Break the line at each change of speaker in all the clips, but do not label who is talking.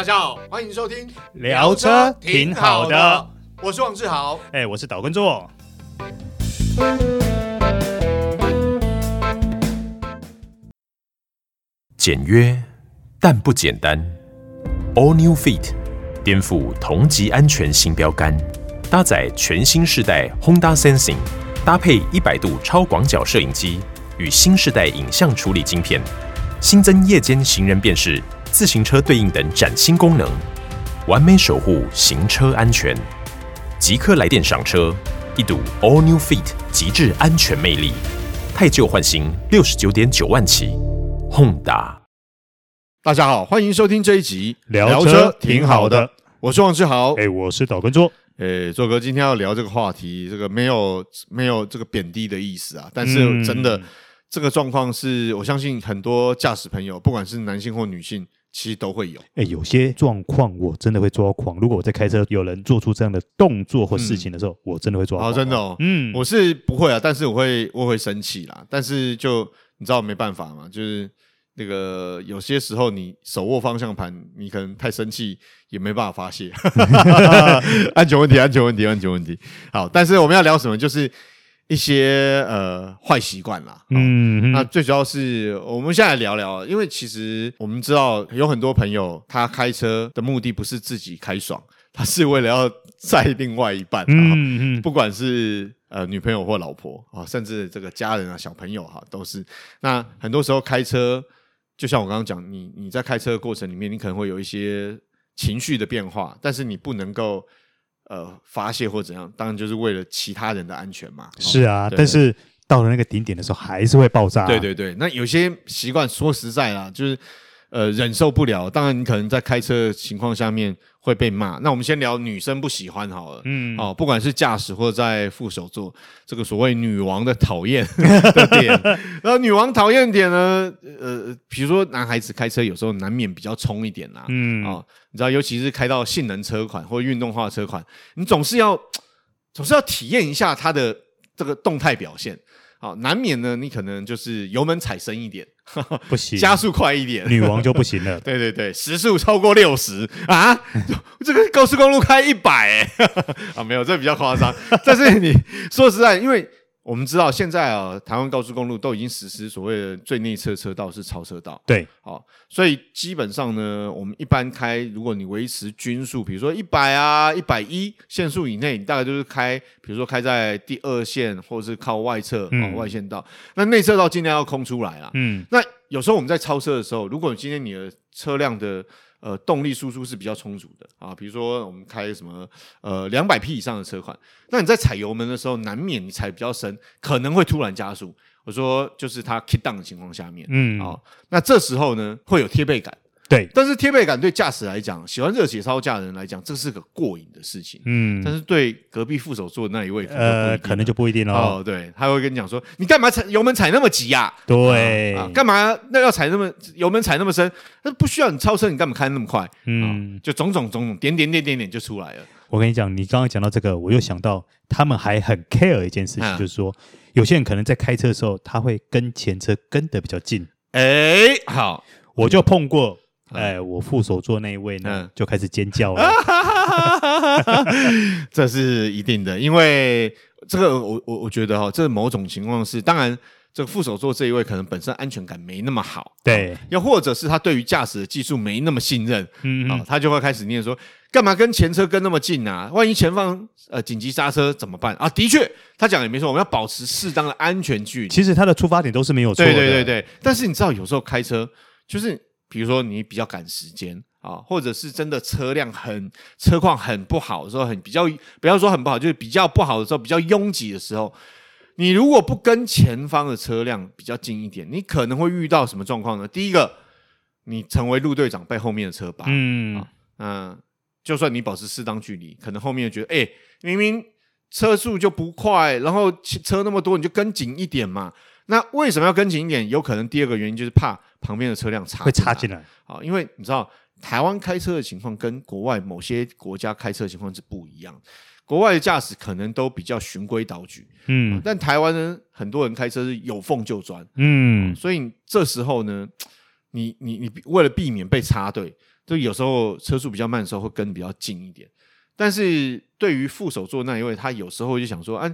大家好，欢迎收听
聊车挺好的，
我是王志豪，
哎，我是岛根座。
简约但不简单，All New Fit 颠覆同级安全新标杆，搭载全新世代 Honda Sensing，搭配一百度超广角摄影机与新世代影像处理晶片，新增夜间行人辨识。自行车对应等崭新功能，完美守护行车安全。即刻来电上车，一睹 All New Fit 极致安全魅力，太旧换新，六十九点九万起，Honda。
大家好，欢迎收听这一集
聊车挺好的，
我是王志豪，
哎，我是岛根座，
哎，座哥，今天要聊这个话题，这个没有没有这个贬低的意思啊，但是真的、嗯、这个状况是我相信很多驾驶朋友，不管是男性或女性。其实都会有，
哎，有些状况我真的会抓狂。如果我在开车，有人做出这样的动作或事情的时候，嗯、我真的会抓狂。
哦，真的哦，嗯，我是不会啊，但是我会我会生气啦。但是就你知道没办法嘛，就是那个有些时候你手握方向盘，你可能太生气也没办法发泄。安全问题，安全问题，安全问题。好，但是我们要聊什么？就是。一些呃坏习惯啦，嗯，嗯，那最主要是我们现在来聊聊，因为其实我们知道有很多朋友他开车的目的不是自己开爽，他是为了要载另外一半，嗯嗯，不管是呃女朋友或老婆啊，甚至这个家人啊小朋友哈，都是。那很多时候开车，就像我刚刚讲，你你在开车的过程里面，你可能会有一些情绪的变化，但是你不能够。呃，发泄或怎样，当然就是为了其他人的安全嘛。
是啊，但是到了那个顶点的时候，还是会爆炸。
对对对，那有些习惯，说实在啦，就是呃忍受不了。当然，你可能在开车的情况下面会被骂。那我们先聊女生不喜欢好了。嗯。哦，不管是驾驶或者在副手座，这个所谓女王的讨厌 的点，然后女王讨厌点呢，呃，比如说男孩子开车有时候难免比较冲一点啦。嗯。哦。你知道，尤其是开到性能车款或运动化车款，你总是要总是要体验一下它的这个动态表现。好，难免呢，你可能就是油门踩深一点，
不行，
加速快一点，
女王就不行了。
对对对，时速超过六十啊，这个高速公路开一百，啊，没有，这比较夸张。但是你说实在，因为。我们知道现在啊，台湾高速公路都已经实施所谓的最内侧车道是超车道。
对，
好，所以基本上呢，我们一般开，如果你维持均速，比如说一百啊、一百一限速以内，你大概就是开，比如说开在第二线或者是靠外侧、嗯、外线道，那内侧道尽量要空出来啦。嗯，那有时候我们在超车的时候，如果今天你的车辆的呃，动力输出是比较充足的啊，比如说我们开什么呃两百匹以上的车款，那你在踩油门的时候，难免你踩比较深，可能会突然加速。我说就是它 kick down 的情况下面，嗯，哦，那这时候呢会有贴背感。
对，
但是贴背感对驾驶来讲，喜欢热血操驾的人来讲，这是个过瘾的事情。嗯，但是对隔壁副手座的那一位，呃，
可能就不一定了。
哦，对，他会跟你讲说：“你干嘛踩油门踩那么急呀？”
对，
啊，干嘛那要踩那么油门踩那么深？那不需要你超车，你干嘛开那么快？嗯，就种种种种点点点点点就出来了。
我跟你讲，你刚刚讲到这个，我又想到他们还很 care 一件事情，就是说有些人可能在开车的时候，他会跟前车跟得比较近。
哎，好，
我就碰过。哎，我副手座那一位呢，嗯、就开始尖叫了。
这是一定的，因为这个我我我觉得哈、哦，这某种情况是，当然这个副手座这一位可能本身安全感没那么好，
对，
又或者是他对于驾驶的技术没那么信任，嗯哼，啊、哦，他就会开始念说，干嘛跟前车跟那么近啊？万一前方呃紧急刹车怎么办啊？的确，他讲也没错，我们要保持适当的安全距离。
其实他的出发点都是没有错的，
对对对对。但是你知道，有时候开车就是。比如说你比较赶时间啊，或者是真的车辆很车况很不好的时候，很比较不要说很不好，就是比较不好的时候，比较拥挤的时候，你如果不跟前方的车辆比较近一点，你可能会遇到什么状况呢？第一个，你成为路队长被后面的车扒，嗯啊，嗯，就算你保持适当距离，可能后面觉得，哎，明明车速就不快，然后车那么多，你就跟紧一点嘛。那为什么要跟紧一点？有可能第二个原因就是怕旁边的车辆插会
插进来
啊，因为你知道台湾开车的情况跟国外某些国家开车的情况是不一样。国外的驾驶可能都比较循规蹈矩，嗯、啊，但台湾呢，很多人开车是有缝就钻，嗯、啊，所以这时候呢，你你你为了避免被插队，就有时候车速比较慢的时候会跟比较近一点。但是对于副手座那一位，他有时候就想说，啊，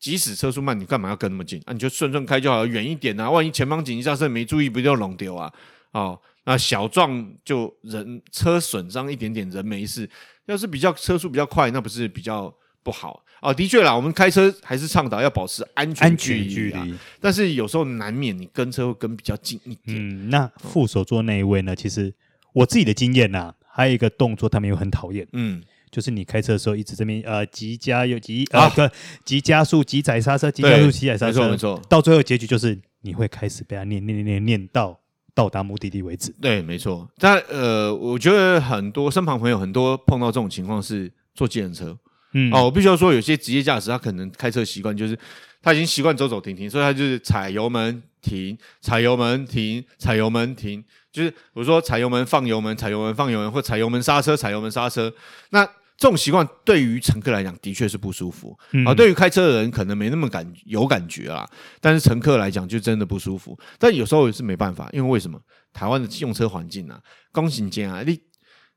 即使车速慢，你干嘛要跟那么近啊？你就顺顺开就好了，远一点啊，万一前方紧急刹车没注意，不就弄丢啊？哦，那小撞就人车损伤一点点，人没事。要是比较车速比较快，那不是比较不好啊？的确啦，我们开车还是倡导要保持安全距离。但是有时候难免你跟车会跟比较近一点。
嗯，那副手座那一位呢？其实我自己的经验呐、啊，还有一个动作，他们又很讨厌。嗯。就是你开车的时候一直这边呃急加又急啊个急加速急踩刹车急加速急踩刹车，
没错没错，
到最后结局就是你会开始被他念念念念念到到达目的地为止。
对，没错。但呃，我觉得很多身旁朋友很多碰到这种情况是坐计程车，嗯哦，我必须要说有些职业驾驶他可能开车习惯就是他已经习惯走走停停，所以他就是踩油门停，踩油门停，踩油门停，就是比如说踩油门放油门，踩油门放油门，或踩油门刹车，踩油门刹车，那。这种习惯对于乘客来讲的确是不舒服，嗯、啊，对于开车的人可能没那么感有感觉啦，但是乘客来讲就真的不舒服。但有时候也是没办法，因为为什么？台湾的用车环境啊，公行间啊，你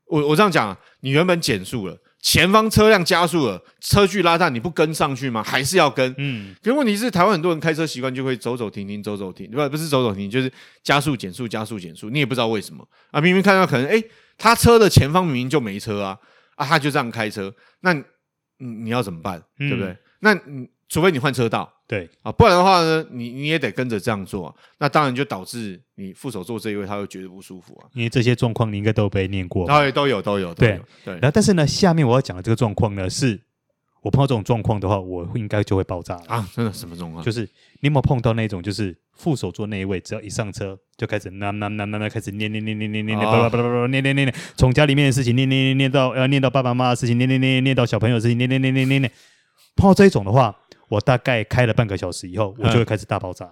我我这样讲啊，你原本减速了，前方车辆加速了，车距拉大，你不跟上去吗？还是要跟？嗯。可是问题是，台湾很多人开车习惯就会走走停停，走走停，不不是走走停，就是加速减速加速减速，你也不知道为什么啊，明明看到可能诶，他车的前方明明就没车啊。啊，他就这样开车，那你你要怎么办？嗯、对不对？那你除非你换车道，
对
啊，不然的话呢，你你也得跟着这样做，啊。那当然就导致你副手座这一位他会觉得不舒服啊。
因为这些状况你应该都被念过，
对，都有都有，都有对对。
然后但是呢，下面我要讲的这个状况呢是。我碰到这种状况的话，我应该就会爆炸了
啊！真的什么状况？
就是你有没有碰到那种，就是副手座那一位，只要一上车就开始那那那那那开始念念念念念念念叭叭叭叭叭念念念念，从家里面的事情念念念念到要念到爸爸妈妈的事情念念念念到小朋友的事情念念念念念念。碰到这一种的话，我大概开了半个小时以后，我就会开始大爆炸，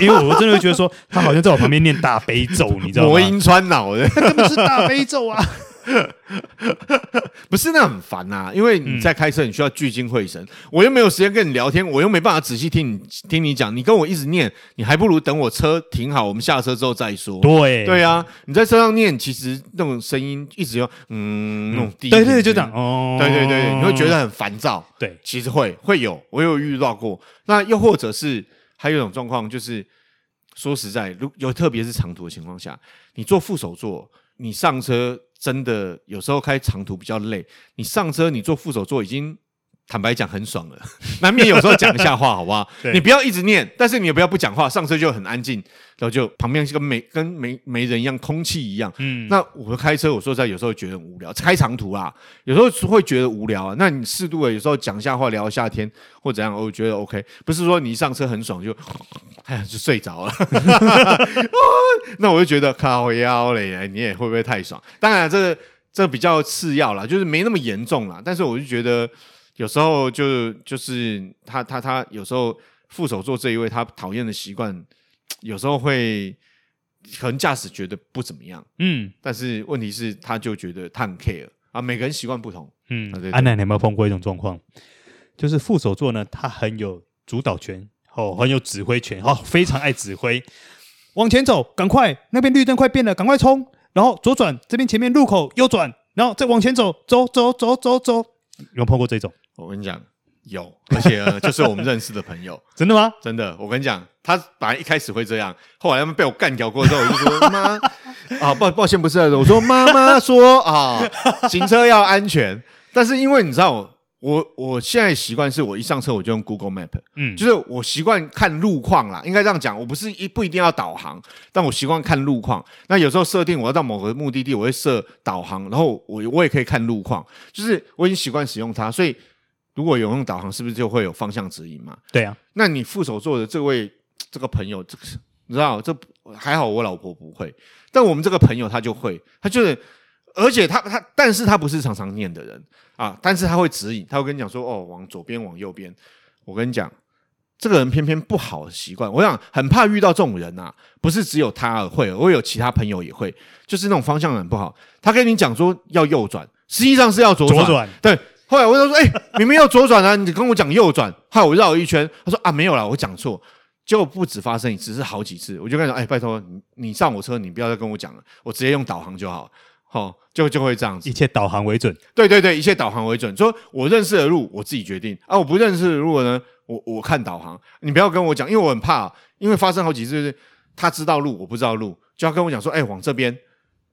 因为我真的会觉得说，他好像在我旁边念大悲咒，你知道吗？
魔音穿脑的，
他根本是大悲咒啊！
不是那很烦呐、啊，因为你在开车，你需要聚精会神，嗯、我又没有时间跟你聊天，我又没办法仔细听你听你讲，你跟我一直念，你还不如等我车停好，我们下车之后再说。
对
对啊，你在车上念，其实那种声音一直用，嗯，那种低，
对对，就这样，哦，
对对对，你会觉得很烦躁。
对，
其实会会有，我有遇到过。那又或者是还有一种状况，就是说实在，如有特别是长途的情况下，你坐副手座，你上车。真的有时候开长途比较累，你上车你坐副手座已经坦白讲很爽了，难免有时候讲一下话，好不好？你不要一直念，但是你也不要不讲话，上车就很安静，然后就旁边是跟没跟没没人一样，空气一样。嗯，那我开车，我说实在有时候觉得很无聊，开长途啊，有时候会觉得无聊啊。那你适度的有时候讲一下话，聊一下天或怎样，我觉得 OK，不是说你一上车很爽就。哎呀，就睡着了，那我就觉得靠腰嘞，你也会不会太爽？当然，这个这比较次要啦，就是没那么严重啦。但是我就觉得有时候就就是他他他有时候副手座这一位他讨厌的习惯，有时候会可能驾驶觉得不怎么样，嗯，但是问题是他就觉得他很 care 啊，每个人习惯不同，嗯。
安南，你有没有碰过一种状况？就是副手座呢，他很有主导权。哦，很有指挥权，哦，非常爱指挥。往前走，赶快，那边绿灯快变了，赶快冲。然后左转，这边前面路口右转，然后再往前走，走走走走走。有没有碰过这种？
我跟你讲，有，而且呢就是我们认识的朋友。
真的吗？
真的。我跟你讲，他本来一开始会这样，后来他们被我干掉过之后，我就说妈 啊，抱抱歉，不是，我说妈妈说啊，行车要安全。但是因为你知道。我我现在习惯是我一上车我就用 Google Map，嗯，就是我习惯看路况啦，应该这样讲，我不是一不一定要导航，但我习惯看路况。那有时候设定我要到某个目的地，我会设导航，然后我我也可以看路况，就是我已经习惯使用它，所以如果有用导航，是不是就会有方向指引嘛？
对啊，
那你副手座的这位这个朋友，这个你知道这还好，我老婆不会，但我们这个朋友他就会，他就是。而且他他，但是他不是常常念的人啊，但是他会指引，他会跟你讲说，哦，往左边，往右边。我跟你讲，这个人偏偏不好的习惯，我想很怕遇到这种人啊，不是只有他会，我有其他朋友也会，就是那种方向很不好。他跟你讲说要右转，实际上是要左转。左转。对。后来我就说，哎、欸，明明要左转啊，你跟我讲右转。后来我绕了一圈，他说啊，没有啦，我讲错。结果不止发生一次，是好几次。我就跟他讲，哎、拜托你，你上我车，你不要再跟我讲了，我直接用导航就好。好，就就会这样子，
一切导航为准。
对对对，一切导航为准。说我认识的路，我自己决定啊；我不认识的路呢，我我看导航。你不要跟我讲，因为我很怕，因为发生好几次，就是他知道路，我不知道路，就要跟我讲说，哎，往这边，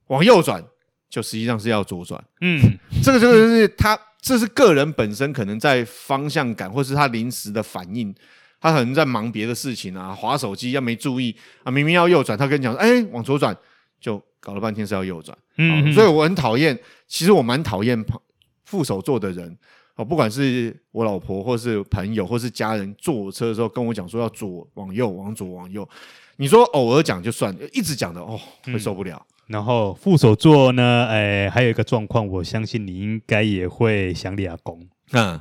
往右转，就实际上是要左转。嗯，这 个这个就是他，这是个人本身可能在方向感，或是他临时的反应，他可能在忙别的事情啊，滑手机要没注意啊，明明要右转，他跟你讲说，哎，往左转就。搞了半天是要右转，嗯，所以我很讨厌。其实我蛮讨厌副手座的人哦，不管是我老婆，或是朋友，或是家人，坐我车的时候跟我讲说要左往右，往左往右。你说偶尔讲就算，一直讲的哦，会受不了。
然后副手座呢，哎，还有一个状况，我相信你应该也会想立阿公，嗯，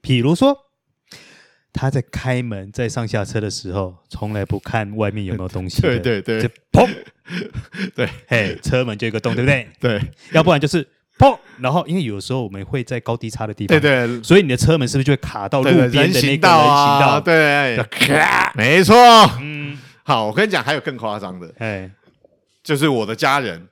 比如说。他在开门、在上下车的时候，从来不看外面有没有东西。
对对对，
就砰，
对，
嘿，车门就一个洞，对不对？
对，
要不然就是砰，然后因为有时候我们会在高低差的地方，
对对，
所以你的车门是不是就会卡到路边的那个人行道啊？
对，咔，没错。嗯，好，我跟你讲，还有更夸张的，哎，就是我的家人，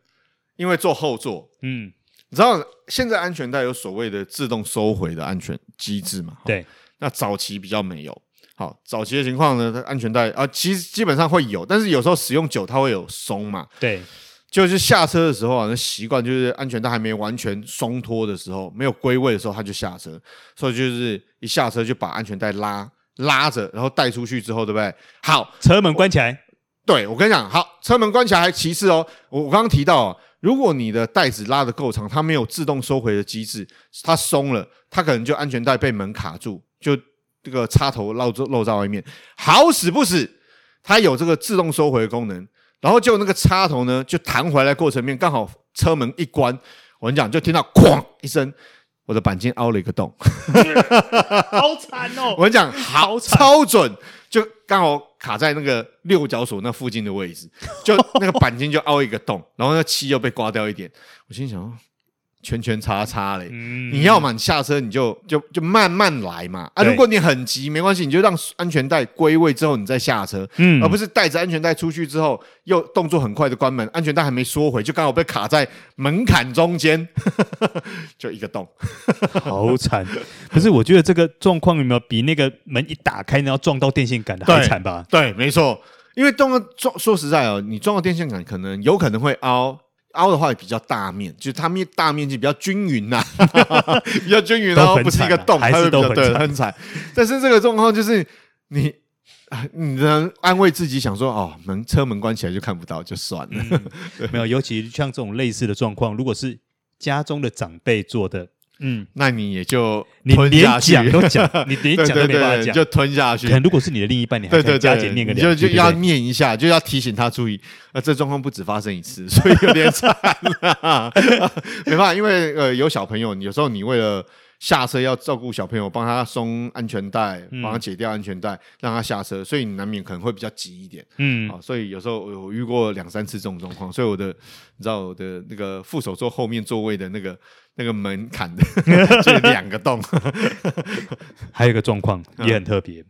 因为坐后座，嗯，你知道现在安全带有所谓的自动收回的安全机制嘛？
对。
那早期比较没有，好，早期的情况呢，它安全带啊，其实基本上会有，但是有时候使用久它会有松嘛。
对，
就是下车的时候啊，那习惯就是安全带还没完全松脱的时候，没有归位的时候，他就下车，所以就是一下车就把安全带拉拉着，然后带出去之后，对不对？好，
车门关起来。
对，我跟你讲，好，车门关起来还其次哦。我我刚刚提到啊，如果你的带子拉的够长，它没有自动收回的机制，它松了，它可能就安全带被门卡住。就这个插头露露在外面，好死不死，它有这个自动收回的功能，然后就那个插头呢，就弹回来过程面刚好车门一关，我跟你讲，就听到哐一声，我的钣金凹了一个洞，
好惨哦！
我跟你讲，好超准，就刚好卡在那个六角锁那附近的位置，就那个钣金就凹一个洞，然后那漆又被刮掉一点，我心想。圈圈叉叉嘞，嗯、你要嘛，你下车你就就就慢慢来嘛。啊，如果你很急，没关系，你就让安全带归位之后，你再下车，嗯，而不是带着安全带出去之后，又动作很快的关门，安全带还没缩回，就刚好被卡在门槛中间，就一个洞，
好惨。可是我觉得这个状况有没有比那个门一打开然后撞到电线杆的还惨吧？
对，没错，因为撞到撞，说实在哦，你撞到电线杆，可能有可能会凹。凹的话也比较大面，就是它面大面积比较均匀呐，比较均匀，然后不是一个洞，
还是都很惨，
很惨。但是这个状况就是你，你能安慰自己想说，哦，门车门关起来就看不到，就算了。嗯、
没有，尤其像这种类似的状况，如果是家中的长辈做的。
嗯，那你也就
你连讲都讲，你连讲都没办法讲，
就吞下去。
可能如果是你的另一半，你还加减念个
就就要念一下，就要提醒他注意。那，这状况不止发生一次，所以有点惨了。没办法，因为呃有小朋友，有时候你为了。下车要照顾小朋友，帮他松安全带，帮他解掉安全带，嗯、让他下车，所以你难免可能会比较急一点。嗯，啊，所以有时候我遇过两三次这种状况，所以我的你知道我的那个副手座后面座位的那个那个门槛的 就两个洞。
还有一个状况也很特别，嗯、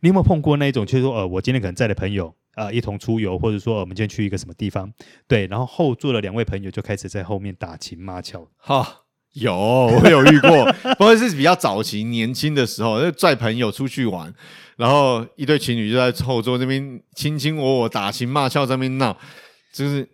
你有没有碰过那一种，就是说呃，我今天可能在的朋友啊、呃、一同出游，或者说我们今天去一个什么地方，对，然后后座的两位朋友就开始在后面打情骂俏，
哈。有，我有遇过，不过是比较早期年轻的时候，就拽朋友出去玩，然后一对情侣就在后座那边卿卿我我、打情骂俏，在那边闹，就是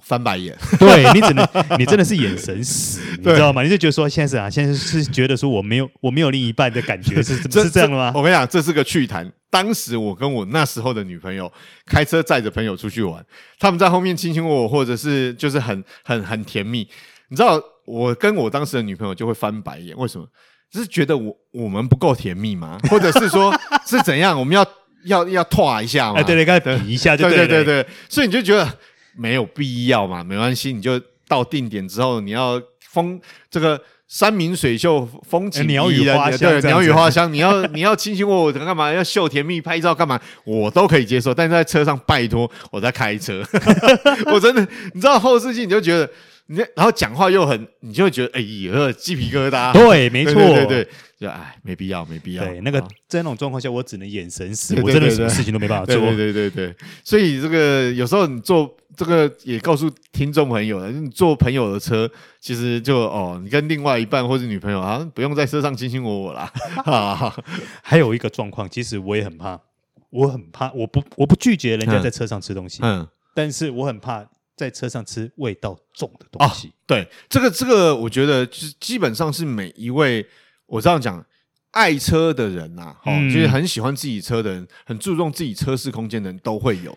翻白眼。
对，你只能，你真的是眼神死，你知道吗？你就觉得说，现在是啊，现在是觉得说我没有，我没有另一半的感觉，是是这样的吗？
我跟你讲，这是个趣谈。当时我跟我那时候的女朋友开车载着朋友出去玩，他们在后面卿卿我我，或者是就是很很很甜蜜，你知道。我跟我当时的女朋友就会翻白眼，为什么？就是觉得我我们不够甜蜜吗？或者是说 是怎样？我们要要要拖一下嘛？
哎，对对，该比一下就对对
对对，所以你就觉得没有必要嘛，没关系，你就到定点之后，你要风这个山明水秀，风景
鸟语花香，
对，鸟语花香，你要 你要卿卿我我干嘛？要秀甜蜜拍照干嘛？我都可以接受，但是在车上拜托我在开车，我真的，你知道后视镜你就觉得。你然后讲话又很，你就会觉得哎呀，鸡皮疙瘩。
对，没错，对对对，
就哎，没必要，没必要。
对，那个在那种状况下，我只能眼神死，我真的什么事情都没办法做。
对对对对，所以这个有时候你坐这个也告诉听众朋友了，你坐朋友的车，其实就哦，你跟另外一半或者女朋友啊，不用在车上卿卿我我啦。
还有一个状况，其实我也很怕，我很怕，我不我不拒绝人家在车上吃东西，嗯，但是我很怕在车上吃味道重的东西。哦、
对，这个这个，我觉得就是基本上是每一位我这样讲。爱车的人呐、啊，哦，嗯、就是很喜欢自己车的人，很注重自己车室空间的人都会有，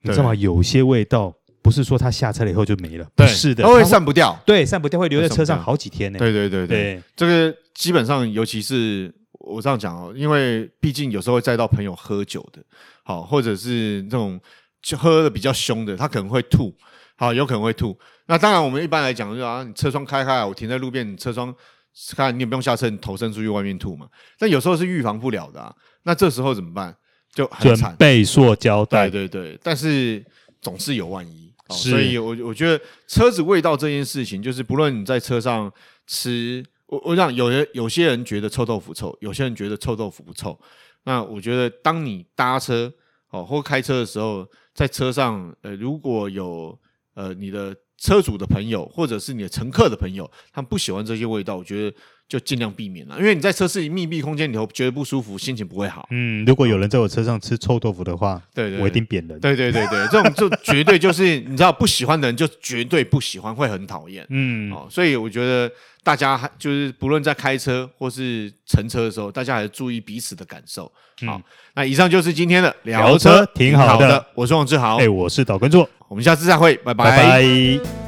你知道吗？有些味道不是说他下车了以后就没了，
对。
不是的，
它会散不掉，
对，散不掉会留在车上好几天呢。
对对对对，对。这个基本上，尤其是我这样讲哦，因为毕竟有时候会载到朋友喝酒的，好，或者是这种喝的比较凶的，他可能会吐，好，有可能会吐。那当然，我们一般来讲就是啊，你车窗开开，我停在路边，你车窗。看，你也不用下车，你头伸出去外面吐嘛。但有时候是预防不了的啊。那这时候怎么办？就很惨，
准备塑胶袋。
对对对，但是总是有万一，哦、所以我我觉得车子味道这件事情，就是不论你在车上吃，我我想有人有些人觉得臭豆腐臭，有些人觉得臭豆腐不臭。那我觉得，当你搭车哦或开车的时候，在车上呃如果有呃你的。车主的朋友，或者是你的乘客的朋友，他们不喜欢这些味道，我觉得就尽量避免了。因为你在车室密闭空间里头觉得不舒服，心情不会好。
嗯，如果有人在我车上吃臭豆腐的话，对，对，对，我一定扁人。
对对对对，这种就绝对就是你知道，不喜欢的人就绝对不喜欢，会很讨厌。嗯，哦，所以我觉得大家还就是不论在开车或是乘车的时候，大家还是注意彼此的感受。好，嗯、那以上就是今天的聊
车，挺好的。
我是王志豪，
哎，我是导观座。
我们下次再会，拜拜。拜拜。